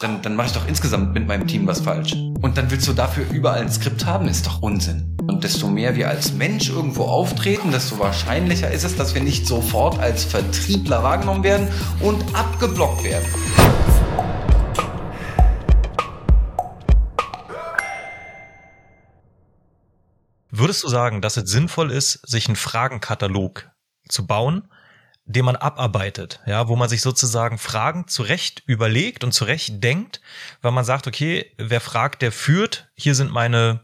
Dann, dann mache ich doch insgesamt mit meinem Team was falsch. Und dann willst du dafür überall ein Skript haben, ist doch Unsinn. Und desto mehr wir als Mensch irgendwo auftreten, desto wahrscheinlicher ist es, dass wir nicht sofort als Vertriebler wahrgenommen werden und abgeblockt werden. Würdest du sagen, dass es sinnvoll ist, sich einen Fragenkatalog zu bauen, den man abarbeitet, ja, wo man sich sozusagen Fragen zurecht überlegt und zurecht denkt, weil man sagt, okay, wer fragt, der führt. Hier sind meine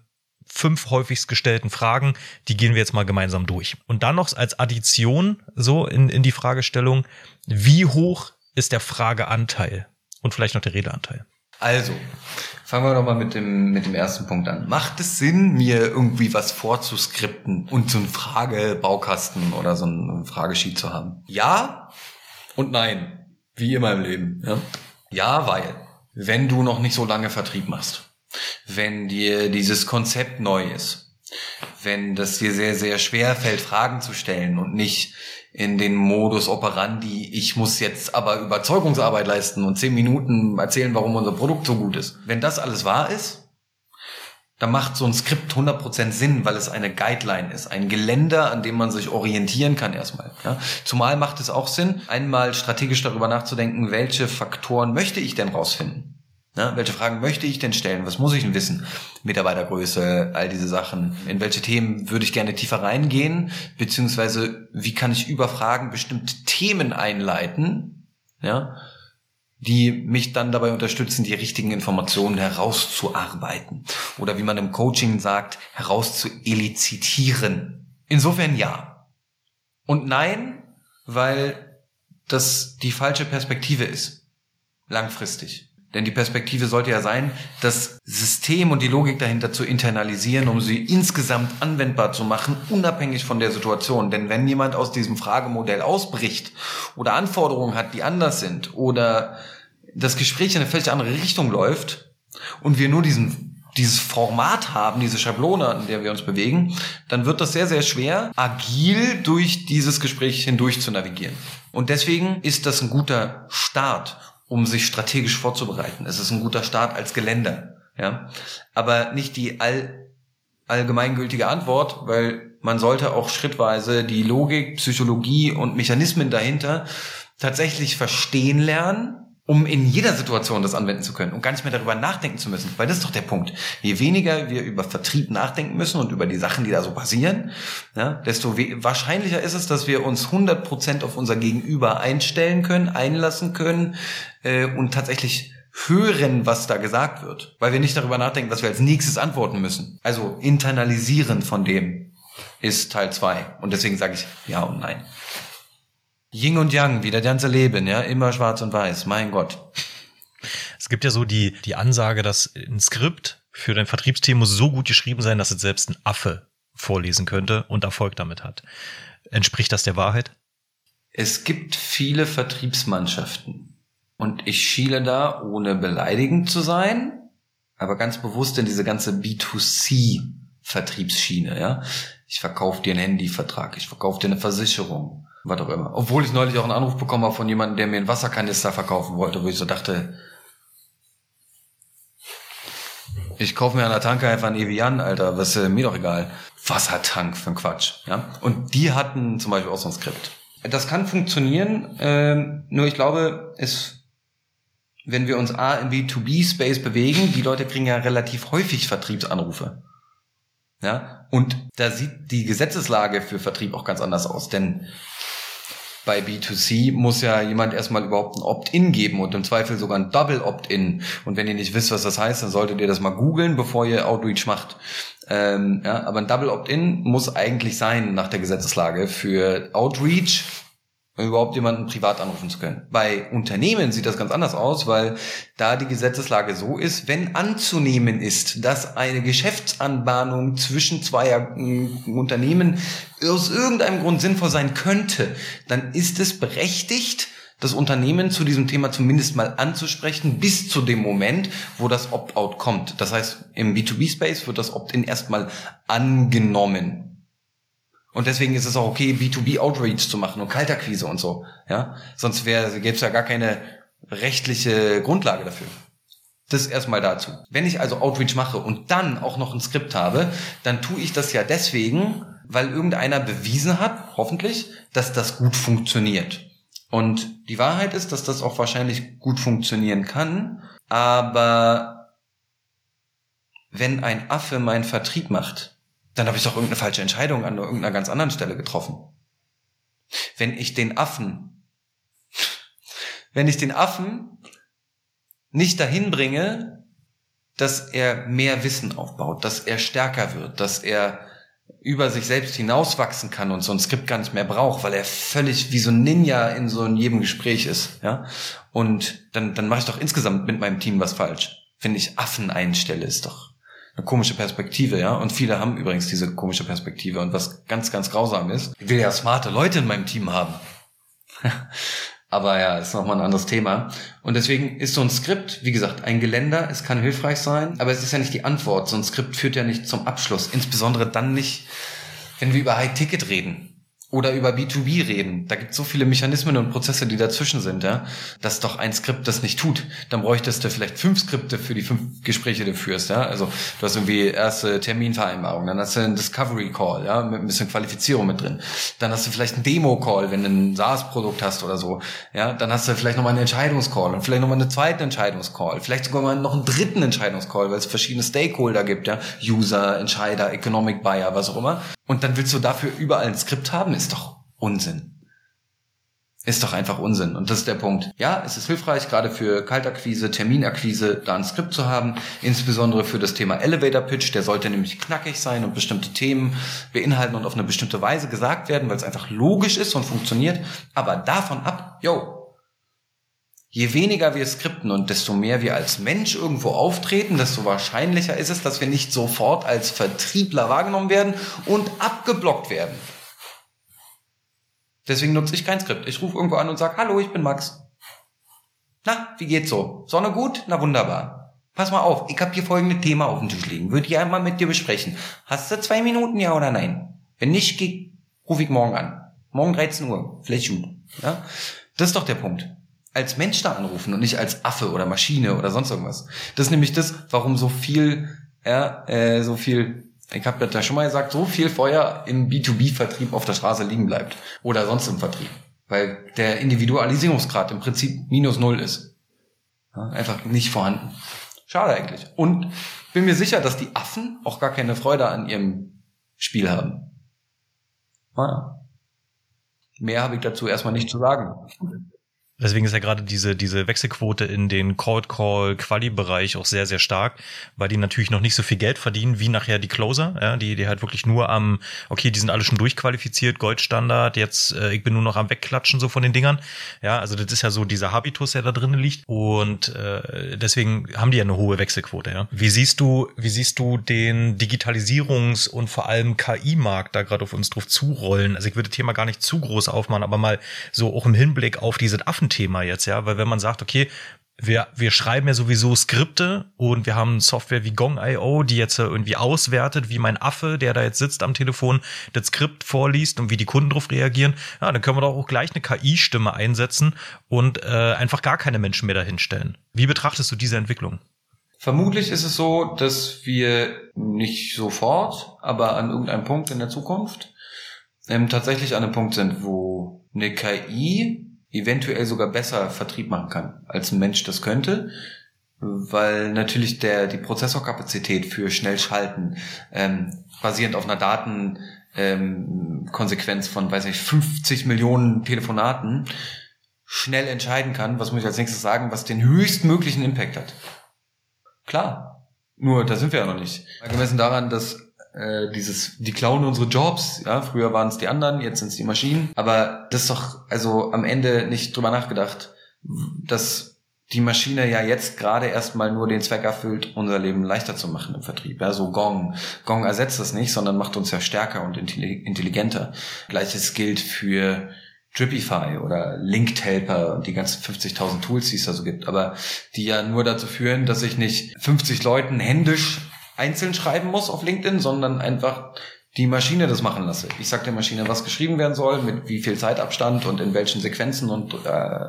fünf häufigst gestellten Fragen, die gehen wir jetzt mal gemeinsam durch. Und dann noch als Addition so in, in die Fragestellung, wie hoch ist der Frageanteil und vielleicht noch der Redeanteil? Also, fangen wir doch mal mit dem, mit dem ersten Punkt an. Macht es Sinn, mir irgendwie was vorzuskripten und so einen Fragebaukasten oder so einen Fragesheet zu haben? Ja und nein. Wie immer im Leben. Ja, ja weil, wenn du noch nicht so lange Vertrieb machst, wenn dir dieses Konzept neu ist, wenn das dir sehr, sehr schwer fällt, Fragen zu stellen und nicht in den Modus operandi, ich muss jetzt aber Überzeugungsarbeit leisten und zehn Minuten erzählen, warum unser Produkt so gut ist. Wenn das alles wahr ist, dann macht so ein Skript 100% Sinn, weil es eine Guideline ist, ein Geländer, an dem man sich orientieren kann erstmal. Ja? Zumal macht es auch Sinn, einmal strategisch darüber nachzudenken, welche Faktoren möchte ich denn rausfinden. Na, welche Fragen möchte ich denn stellen? Was muss ich denn wissen? Mitarbeitergröße, all diese Sachen. In welche Themen würde ich gerne tiefer reingehen? Beziehungsweise, wie kann ich über Fragen bestimmte Themen einleiten? Ja, die mich dann dabei unterstützen, die richtigen Informationen herauszuarbeiten. Oder wie man im Coaching sagt, herauszuelizitieren. Insofern ja. Und nein, weil das die falsche Perspektive ist. Langfristig. Denn die Perspektive sollte ja sein, das System und die Logik dahinter zu internalisieren, um sie insgesamt anwendbar zu machen, unabhängig von der Situation. Denn wenn jemand aus diesem Fragemodell ausbricht oder Anforderungen hat, die anders sind oder das Gespräch in eine völlig andere Richtung läuft und wir nur diesen dieses Format haben, diese Schablone, an der wir uns bewegen, dann wird das sehr, sehr schwer, agil durch dieses Gespräch hindurch zu navigieren. Und deswegen ist das ein guter Start um sich strategisch vorzubereiten. Es ist ein guter Start als Geländer, ja. Aber nicht die all, allgemeingültige Antwort, weil man sollte auch schrittweise die Logik, Psychologie und Mechanismen dahinter tatsächlich verstehen lernen um in jeder Situation das anwenden zu können und gar nicht mehr darüber nachdenken zu müssen. Weil das ist doch der Punkt. Je weniger wir über Vertrieb nachdenken müssen und über die Sachen, die da so passieren, ja, desto wahrscheinlicher ist es, dass wir uns 100% auf unser Gegenüber einstellen können, einlassen können äh, und tatsächlich hören, was da gesagt wird. Weil wir nicht darüber nachdenken, was wir als nächstes antworten müssen. Also internalisieren von dem ist Teil zwei Und deswegen sage ich ja und nein. Ying und Yang, wie das ganze Leben, ja, immer schwarz und weiß, mein Gott. Es gibt ja so die, die Ansage, dass ein Skript für dein Vertriebsteam muss so gut geschrieben sein, dass es selbst ein Affe vorlesen könnte und Erfolg damit hat. Entspricht das der Wahrheit? Es gibt viele Vertriebsmannschaften und ich schiele da, ohne beleidigend zu sein, aber ganz bewusst in diese ganze B2C Vertriebsschiene, ja. Ich verkaufe dir einen Handyvertrag, ich verkaufe dir eine Versicherung, was auch immer. Obwohl ich neulich auch einen Anruf bekommen habe von jemandem, der mir einen Wasserkanister verkaufen wollte, wo ich so dachte, ich kaufe mir an der Tanke einfach einen Evian, Alter, was ist mir doch egal. Wassertank für ein Quatsch, ja. Und die hatten zum Beispiel auch so ein Skript. Das kann funktionieren, ähm, nur ich glaube, es wenn wir uns A im B2B-Space bewegen, die Leute kriegen ja relativ häufig Vertriebsanrufe. Ja, und da sieht die Gesetzeslage für Vertrieb auch ganz anders aus, denn bei B2C muss ja jemand erstmal überhaupt ein Opt-in geben und im Zweifel sogar ein Double Opt-in. Und wenn ihr nicht wisst, was das heißt, dann solltet ihr das mal googeln, bevor ihr Outreach macht. Ähm, ja, aber ein Double Opt-in muss eigentlich sein nach der Gesetzeslage für Outreach überhaupt jemanden privat anrufen zu können. Bei Unternehmen sieht das ganz anders aus, weil da die Gesetzeslage so ist, wenn anzunehmen ist, dass eine Geschäftsanbahnung zwischen zwei äh, Unternehmen aus irgendeinem Grund sinnvoll sein könnte, dann ist es berechtigt, das Unternehmen zu diesem Thema zumindest mal anzusprechen, bis zu dem Moment, wo das Opt-out kommt. Das heißt, im B2B-Space wird das Opt-in erstmal angenommen. Und deswegen ist es auch okay, B2B Outreach zu machen und Kaltakquise und so. Ja, sonst wäre gäbe es ja gar keine rechtliche Grundlage dafür. Das erstmal dazu. Wenn ich also Outreach mache und dann auch noch ein Skript habe, dann tue ich das ja deswegen, weil irgendeiner bewiesen hat, hoffentlich, dass das gut funktioniert. Und die Wahrheit ist, dass das auch wahrscheinlich gut funktionieren kann, aber wenn ein Affe meinen Vertrieb macht, dann habe ich doch irgendeine falsche Entscheidung an irgendeiner ganz anderen Stelle getroffen. Wenn ich den Affen, wenn ich den Affen nicht dahin bringe, dass er mehr Wissen aufbaut, dass er stärker wird, dass er über sich selbst hinauswachsen kann und so ein Skript gar nicht mehr braucht, weil er völlig wie so ein Ninja in so jedem Gespräch ist, ja. Und dann, dann mache ich doch insgesamt mit meinem Team was falsch. Wenn ich Affen einstelle, ist doch eine komische Perspektive, ja. Und viele haben übrigens diese komische Perspektive. Und was ganz, ganz grausam ist, ich will ja smarte Leute in meinem Team haben. Aber ja, ist nochmal ein anderes Thema. Und deswegen ist so ein Skript, wie gesagt, ein Geländer, es kann hilfreich sein, aber es ist ja nicht die Antwort. So ein Skript führt ja nicht zum Abschluss. Insbesondere dann nicht, wenn wir über High Ticket reden oder über B2B reden. Da gibt es so viele Mechanismen und Prozesse, die dazwischen sind, ja, dass doch ein Skript das nicht tut. Dann bräuchtest du vielleicht fünf Skripte für die fünf Gespräche, die du führst, ja. Also du hast irgendwie erste Terminvereinbarung, dann hast du einen Discovery Call, ja, mit ein bisschen Qualifizierung mit drin. Dann hast du vielleicht einen Demo Call, wenn du ein SaaS-Produkt hast oder so, ja. Dann hast du vielleicht nochmal einen Entscheidungscall und vielleicht nochmal einen zweiten Entscheidungscall, vielleicht sogar mal noch einen dritten Entscheidungscall, weil es verschiedene Stakeholder gibt, ja, User, Entscheider, Economic Buyer, was auch immer. Und dann willst du dafür überall ein Skript haben, ist doch Unsinn. Ist doch einfach Unsinn. Und das ist der Punkt. Ja, es ist hilfreich, gerade für Kaltakquise, Terminakquise, da ein Skript zu haben. Insbesondere für das Thema Elevator Pitch. Der sollte nämlich knackig sein und bestimmte Themen beinhalten und auf eine bestimmte Weise gesagt werden, weil es einfach logisch ist und funktioniert. Aber davon ab, yo, je weniger wir skripten und desto mehr wir als Mensch irgendwo auftreten, desto wahrscheinlicher ist es, dass wir nicht sofort als Vertriebler wahrgenommen werden und abgeblockt werden. Deswegen nutze ich kein Skript. Ich rufe irgendwo an und sage, hallo, ich bin Max. Na, wie geht's so? Sonne gut? Na wunderbar. Pass mal auf, ich habe hier folgende Thema auf dem Tisch liegen. Würde ich einmal mit dir besprechen. Hast du zwei Minuten, ja oder nein? Wenn nicht, rufe ich morgen an. Morgen 13 Uhr. Vielleicht gut. Ja? Das ist doch der Punkt. Als Mensch da anrufen und nicht als Affe oder Maschine oder sonst irgendwas. Das ist nämlich das, warum so viel, ja, äh, so viel ich habe ja schon mal gesagt, so viel Feuer im B2B-Vertrieb auf der Straße liegen bleibt. Oder sonst im Vertrieb. Weil der Individualisierungsgrad im Prinzip minus null ist. Ja, einfach nicht vorhanden. Schade eigentlich. Und bin mir sicher, dass die Affen auch gar keine Freude an ihrem Spiel haben. Naja. Mehr habe ich dazu erstmal nicht zu sagen. Deswegen ist ja gerade diese, diese Wechselquote in den Cold Call Quali Bereich auch sehr, sehr stark, weil die natürlich noch nicht so viel Geld verdienen wie nachher die Closer, ja, die, die halt wirklich nur am, okay, die sind alle schon durchqualifiziert, Goldstandard, jetzt, äh, ich bin nur noch am Wegklatschen so von den Dingern. Ja, also das ist ja so dieser Habitus, der da drinnen liegt. Und äh, deswegen haben die ja eine hohe Wechselquote, ja. Wie siehst du, wie siehst du den Digitalisierungs- und vor allem KI-Markt da gerade auf uns drauf zurollen? Also ich würde das Thema gar nicht zu groß aufmachen, aber mal so auch im Hinblick auf diese Affen Thema jetzt, ja, weil wenn man sagt, okay, wir, wir schreiben ja sowieso Skripte und wir haben Software wie Gong.io, die jetzt irgendwie auswertet, wie mein Affe, der da jetzt sitzt am Telefon, das Skript vorliest und wie die Kunden darauf reagieren. Ja, dann können wir doch auch gleich eine KI-Stimme einsetzen und äh, einfach gar keine Menschen mehr dahinstellen. Wie betrachtest du diese Entwicklung? Vermutlich ist es so, dass wir nicht sofort, aber an irgendeinem Punkt in der Zukunft ähm, tatsächlich an einem Punkt sind, wo eine KI eventuell sogar besser Vertrieb machen kann, als ein Mensch das könnte, weil natürlich der die Prozessorkapazität für schnell schalten ähm, basierend auf einer Datenkonsequenz ähm, von, weiß ich, 50 Millionen Telefonaten schnell entscheiden kann, was muss ich als nächstes sagen, was den höchstmöglichen Impact hat. Klar, nur da sind wir ja noch nicht. Gemessen daran, dass äh, dieses, die klauen unsere Jobs, ja, früher waren es die anderen, jetzt sind es die Maschinen. Aber das ist doch also am Ende nicht drüber nachgedacht, dass die Maschine ja jetzt gerade erstmal nur den Zweck erfüllt, unser Leben leichter zu machen im Vertrieb. Ja, so Gong. Gong ersetzt das nicht, sondern macht uns ja stärker und intelligenter. Gleiches gilt für Dripify oder Linked Helper und die ganzen 50.000 Tools, die es da so gibt, aber die ja nur dazu führen, dass ich nicht 50 Leuten händisch einzeln schreiben muss auf LinkedIn, sondern einfach die Maschine das machen lasse. Ich sage der Maschine, was geschrieben werden soll, mit wie viel Zeitabstand und in welchen Sequenzen und äh,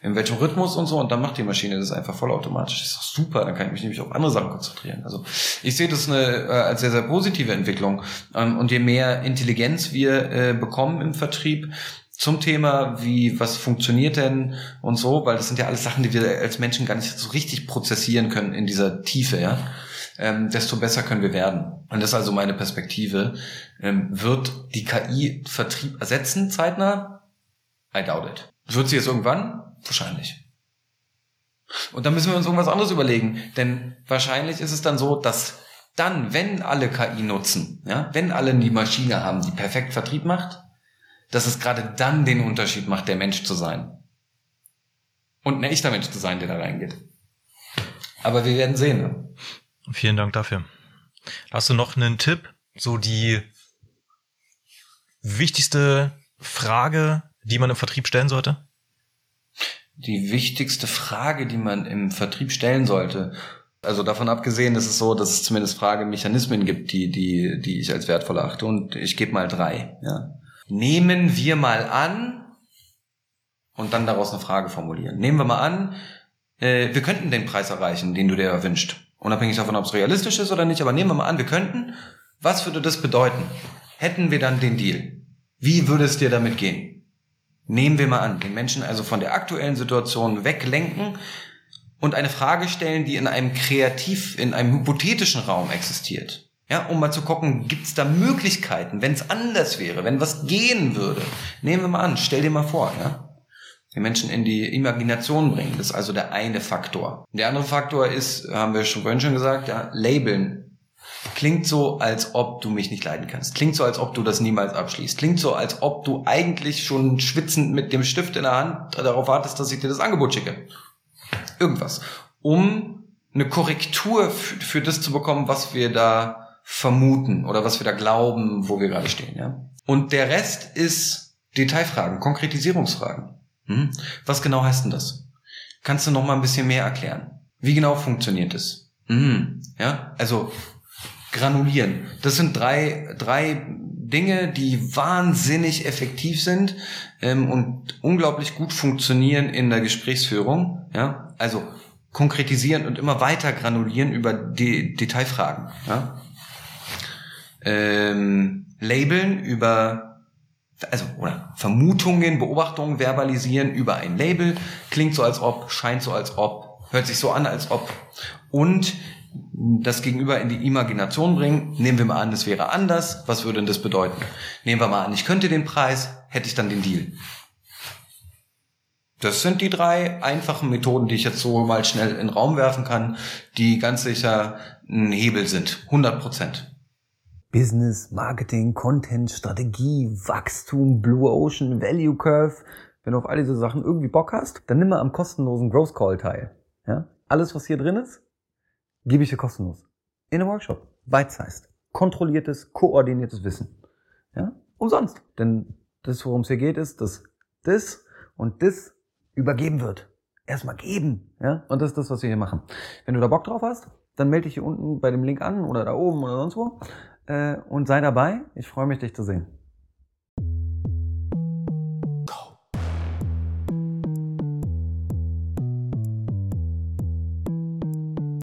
in welchem Rhythmus und so. Und dann macht die Maschine das einfach vollautomatisch. Das ist doch super. Dann kann ich mich nämlich auf andere Sachen konzentrieren. Also ich sehe das eine, äh, als sehr, sehr positive Entwicklung. Ähm, und je mehr Intelligenz wir äh, bekommen im Vertrieb, zum Thema, wie, was funktioniert denn und so, weil das sind ja alles Sachen, die wir als Menschen gar nicht so richtig prozessieren können in dieser Tiefe, ja ähm, desto besser können wir werden. Und das ist also meine Perspektive. Ähm, wird die KI Vertrieb ersetzen zeitnah? I doubt it. Wird sie es irgendwann? Wahrscheinlich. Und dann müssen wir uns irgendwas anderes überlegen. Denn wahrscheinlich ist es dann so, dass dann, wenn alle KI nutzen, ja, wenn alle die Maschine haben, die perfekt Vertrieb macht, dass es gerade dann den Unterschied macht, der Mensch zu sein. Und ein echter Mensch zu sein, der da reingeht. Aber wir werden sehen. Vielen Dank dafür. Hast du noch einen Tipp? So die wichtigste Frage, die man im Vertrieb stellen sollte? Die wichtigste Frage, die man im Vertrieb stellen sollte. Also davon abgesehen ist es so, dass es zumindest Fragemechanismen gibt, die, die, die ich als wertvoll achte. Und ich gebe mal drei. Ja. Nehmen wir mal an und dann daraus eine Frage formulieren. Nehmen wir mal an, äh, wir könnten den Preis erreichen, den du dir erwünscht. Unabhängig davon, ob es realistisch ist oder nicht, aber nehmen wir mal an, wir könnten. Was würde das bedeuten? Hätten wir dann den Deal? Wie würde es dir damit gehen? Nehmen wir mal an, den Menschen also von der aktuellen Situation weglenken und eine Frage stellen, die in einem kreativ, in einem hypothetischen Raum existiert. Ja, um mal zu gucken, gibt es da Möglichkeiten, wenn es anders wäre, wenn was gehen würde. Nehmen wir mal an, stell dir mal vor, ja den Menschen in die Imagination bringen. Das ist also der eine Faktor. Der andere Faktor ist, haben wir schon vorhin schon gesagt, ja, labeln. Klingt so, als ob du mich nicht leiden kannst. Klingt so, als ob du das niemals abschließt. Klingt so, als ob du eigentlich schon schwitzend mit dem Stift in der Hand darauf wartest, dass ich dir das Angebot schicke. Irgendwas. Um eine Korrektur für, das zu bekommen, was wir da vermuten oder was wir da glauben, wo wir gerade stehen. Ja? Und der Rest ist Detailfragen, Konkretisierungsfragen. Hm? Was genau heißt denn das? Kannst du noch mal ein bisschen mehr erklären? Wie genau funktioniert es? Hm, ja, also granulieren. Das sind drei, drei Dinge, die wahnsinnig effektiv sind ähm, und unglaublich gut funktionieren in der Gesprächsführung. Ja, also konkretisieren und immer weiter granulieren über die Detailfragen. Ja? Ähm, labeln über also oder Vermutungen, Beobachtungen verbalisieren über ein Label, klingt so als ob, scheint so als ob, hört sich so an als ob und das Gegenüber in die Imagination bringen. Nehmen wir mal an, es wäre anders. Was würde denn das bedeuten? Nehmen wir mal an, ich könnte den Preis, hätte ich dann den Deal. Das sind die drei einfachen Methoden, die ich jetzt so mal schnell in den Raum werfen kann, die ganz sicher ein Hebel sind. 100 Prozent. Business, Marketing, Content, Strategie, Wachstum, Blue Ocean, Value Curve. Wenn du auf all diese Sachen irgendwie Bock hast, dann nimm mal am kostenlosen Growth Call teil. Ja? Alles, was hier drin ist, gebe ich dir kostenlos. In einem Workshop. Bite-sized. Kontrolliertes, koordiniertes Wissen. Ja? Umsonst. Denn das, worum es hier geht, ist, dass das und das übergeben wird. Erstmal geben. Ja? Und das ist das, was wir hier machen. Wenn du da Bock drauf hast, dann melde dich hier unten bei dem Link an oder da oben oder sonst wo und sei dabei. Ich freue mich, dich zu sehen.